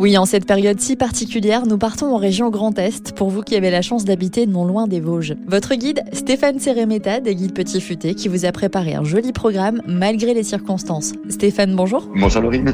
Oui, en cette période si particulière, nous partons en région Grand Est pour vous qui avez la chance d'habiter non loin des Vosges. Votre guide, Stéphane Séréméta, des guides Petit Futé, qui vous a préparé un joli programme malgré les circonstances. Stéphane, bonjour. Bonjour Laurine.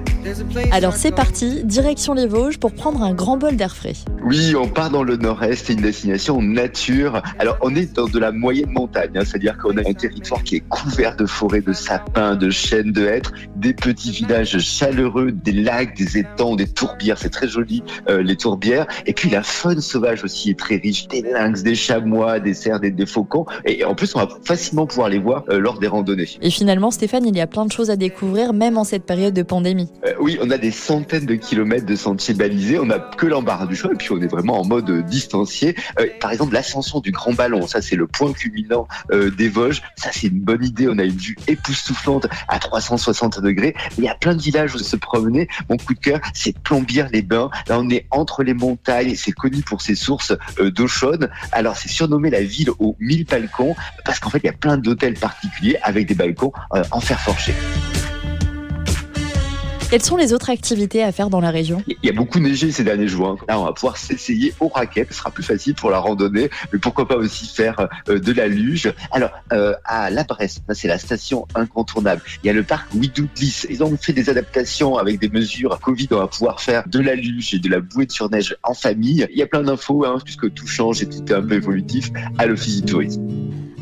Alors c'est parti, direction les Vosges pour prendre un grand bol d'air frais. Oui, on part dans le nord-est, c'est une destination nature. Alors on est dans de la moyenne montagne, hein, c'est-à-dire qu'on a un territoire qui est couvert de forêts, de sapins, de chênes, de hêtres, des petits villages chaleureux, des lacs, des étangs, des tourbières c'est très joli, euh, les tourbières. Et puis la faune sauvage aussi est très riche, des lynx, des chamois, des cerfs, des, faucons. Et en plus, on va facilement pouvoir les voir euh, lors des randonnées. Et finalement, Stéphane, il y a plein de choses à découvrir, même en cette période de pandémie. Euh, oui, on a des centaines de kilomètres de sentiers balisés, on n'a que l'embarras du choix, et puis on est vraiment en mode distancié. par exemple, l'ascension du Grand Ballon, ça c'est le point culminant des Vosges. Ça c'est une bonne idée, on a une vue époustouflante à 360 degrés. Il y a plein de villages où se promener. Mon coup de cœur, c'est Plombières les bains. Là, on est entre les montagnes. C'est connu pour ses sources euh, d'eau chaude. Alors, c'est surnommé la ville aux mille balcons parce qu'en fait, il y a plein d'hôtels particuliers avec des balcons euh, en fer forgé. Quelles sont les autres activités à faire dans la région Il y a beaucoup neigé ces derniers jours. Hein. Là, on va pouvoir s'essayer aux raquettes. Ce sera plus facile pour la randonnée, mais pourquoi pas aussi faire euh, de la luge. Alors, euh, à La Bresse, c'est la station incontournable. Il y a le parc Widoudlis. Ils ont fait des adaptations avec des mesures Covid. On va pouvoir faire de la luge et de la bouée sur neige en famille. Il y a plein d'infos, hein, puisque tout change et tout est un peu évolutif à l'Office du tourisme.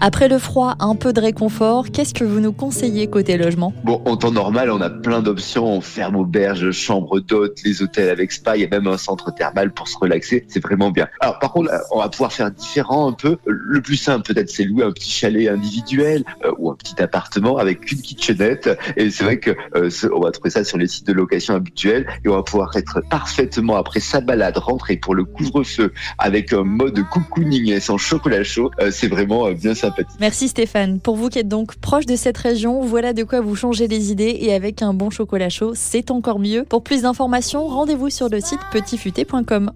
Après le froid, un peu de réconfort, qu'est-ce que vous nous conseillez côté logement? Bon, en temps normal, on a plein d'options. On ferme auberge, chambre d'hôtes, les hôtels avec spa. Il y a même un centre thermal pour se relaxer. C'est vraiment bien. Alors, par contre, on va pouvoir faire différent un peu. Le plus simple, peut-être, c'est louer un petit chalet individuel euh, ou un petit appartement avec une kitchenette. Et c'est vrai que euh, on va trouver ça sur les sites de location habituels et on va pouvoir être parfaitement après sa balade rentrer pour le couvre-feu avec un mode cocooning et sans chocolat chaud. Euh, c'est vraiment bien Merci Stéphane. Pour vous qui êtes donc proche de cette région, voilà de quoi vous changer les idées et avec un bon chocolat chaud, c'est encore mieux. Pour plus d'informations, rendez-vous sur le site petitfuté.com.